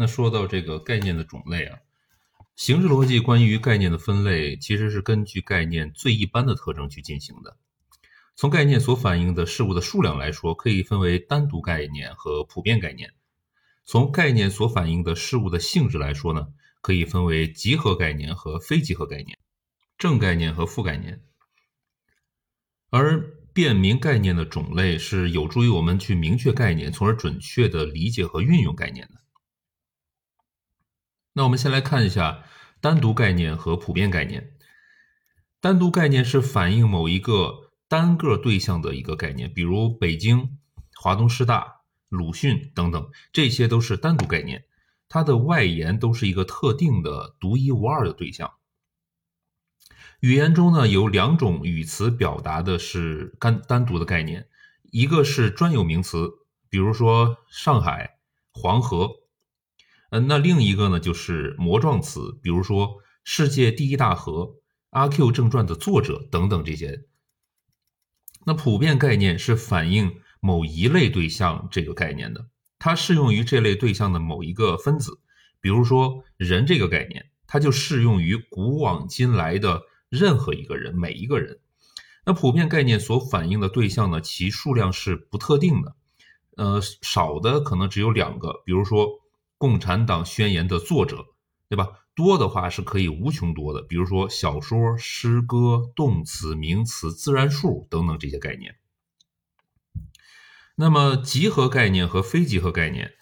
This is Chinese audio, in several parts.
那说到这个概念的种类啊，形式逻辑关于概念的分类，其实是根据概念最一般的特征去进行的。从概念所反映的事物的数量来说，可以分为单独概念和普遍概念；从概念所反映的事物的性质来说呢，可以分为集合概念和非集合概念、正概念和负概念。而辨明概念的种类是有助于我们去明确概念，从而准确的理解和运用概念的。那我们先来看一下单独概念和普遍概念。单独概念是反映某一个单个对象的一个概念，比如北京、华东师大、鲁迅等等，这些都是单独概念，它的外延都是一个特定的、独一无二的对象。语言中呢有两种语词表达的是单单独的概念，一个是专有名词，比如说上海、黄河。嗯，那另一个呢，就是模状词，比如说“世界第一大河”、《阿 Q 正传》的作者等等这些。那普遍概念是反映某一类对象这个概念的，它适用于这类对象的某一个分子，比如说“人”这个概念，它就适用于古往今来的任何一个人，每一个人。那普遍概念所反映的对象呢，其数量是不特定的，呃，少的可能只有两个，比如说。共产党宣言的作者，对吧？多的话是可以无穷多的，比如说小说、诗歌、动词、名词、自然数等等这些概念。那么集合概念和非集合概念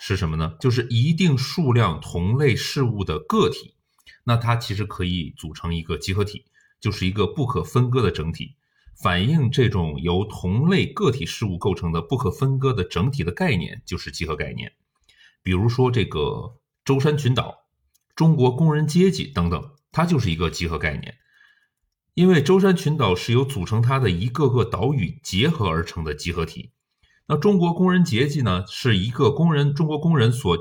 是什么呢？就是一定数量同类事物的个体，那它其实可以组成一个集合体，就是一个不可分割的整体。反映这种由同类个体事物构成的不可分割的整体的概念，就是集合概念。比如说这个舟山群岛、中国工人阶级等等，它就是一个集合概念，因为舟山群岛是由组成它的一个个岛屿结合而成的集合体。那中国工人阶级呢，是一个工人中国工人所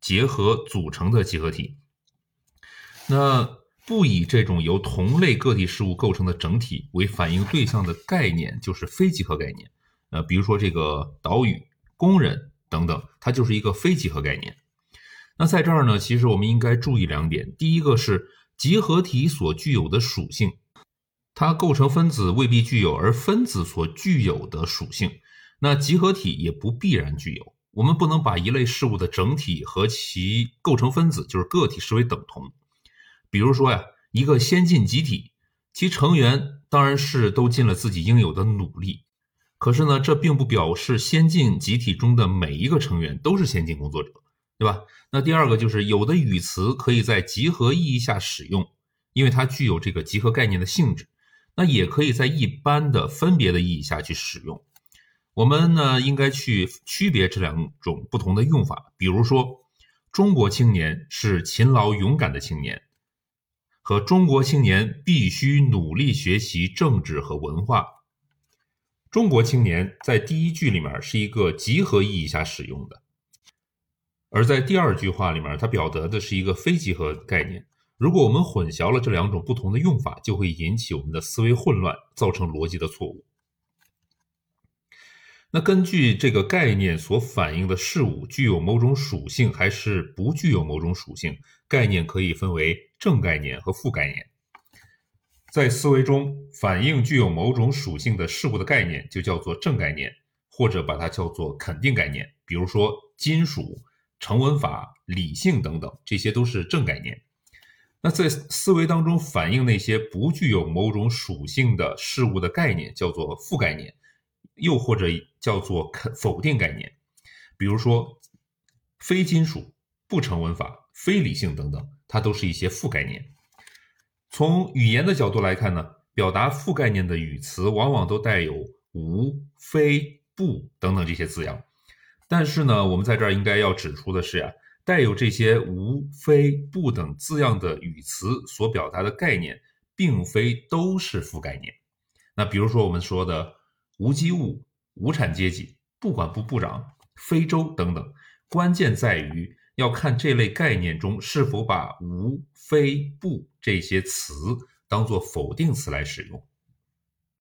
结合组成的集合体。那不以这种由同类个体事物构成的整体为反映对象的概念，就是非集合概念。呃，比如说这个岛屿、工人。等等，它就是一个非集合概念。那在这儿呢，其实我们应该注意两点：第一个是集合体所具有的属性，它构成分子未必具有，而分子所具有的属性，那集合体也不必然具有。我们不能把一类事物的整体和其构成分子，就是个体，视为等同。比如说呀，一个先进集体，其成员当然是都尽了自己应有的努力。可是呢，这并不表示先进集体中的每一个成员都是先进工作者，对吧？那第二个就是有的语词可以在集合意义下使用，因为它具有这个集合概念的性质。那也可以在一般的分别的意义下去使用。我们呢，应该去区别这两种不同的用法。比如说，中国青年是勤劳勇敢的青年，和中国青年必须努力学习政治和文化。中国青年在第一句里面是一个集合意义下使用的，而在第二句话里面，它表达的是一个非集合概念。如果我们混淆了这两种不同的用法，就会引起我们的思维混乱，造成逻辑的错误。那根据这个概念所反映的事物具有某种属性还是不具有某种属性，概念可以分为正概念和负概念。在思维中反映具有某种属性的事物的概念，就叫做正概念，或者把它叫做肯定概念。比如说金属、成文法、理性等等，这些都是正概念。那在思维当中反映那些不具有某种属性的事物的概念，叫做负概念，又或者叫做肯否定概念。比如说非金属、不成文法、非理性等等，它都是一些负概念。从语言的角度来看呢，表达负概念的语词往往都带有无、非、不等等这些字样。但是呢，我们在这儿应该要指出的是呀，带有这些无、非、不等字样的语词所表达的概念，并非都是负概念。那比如说我们说的无机物、无产阶级、不管部部长、非洲等等，关键在于。要看这类概念中是否把无、非、不这些词当做否定词来使用。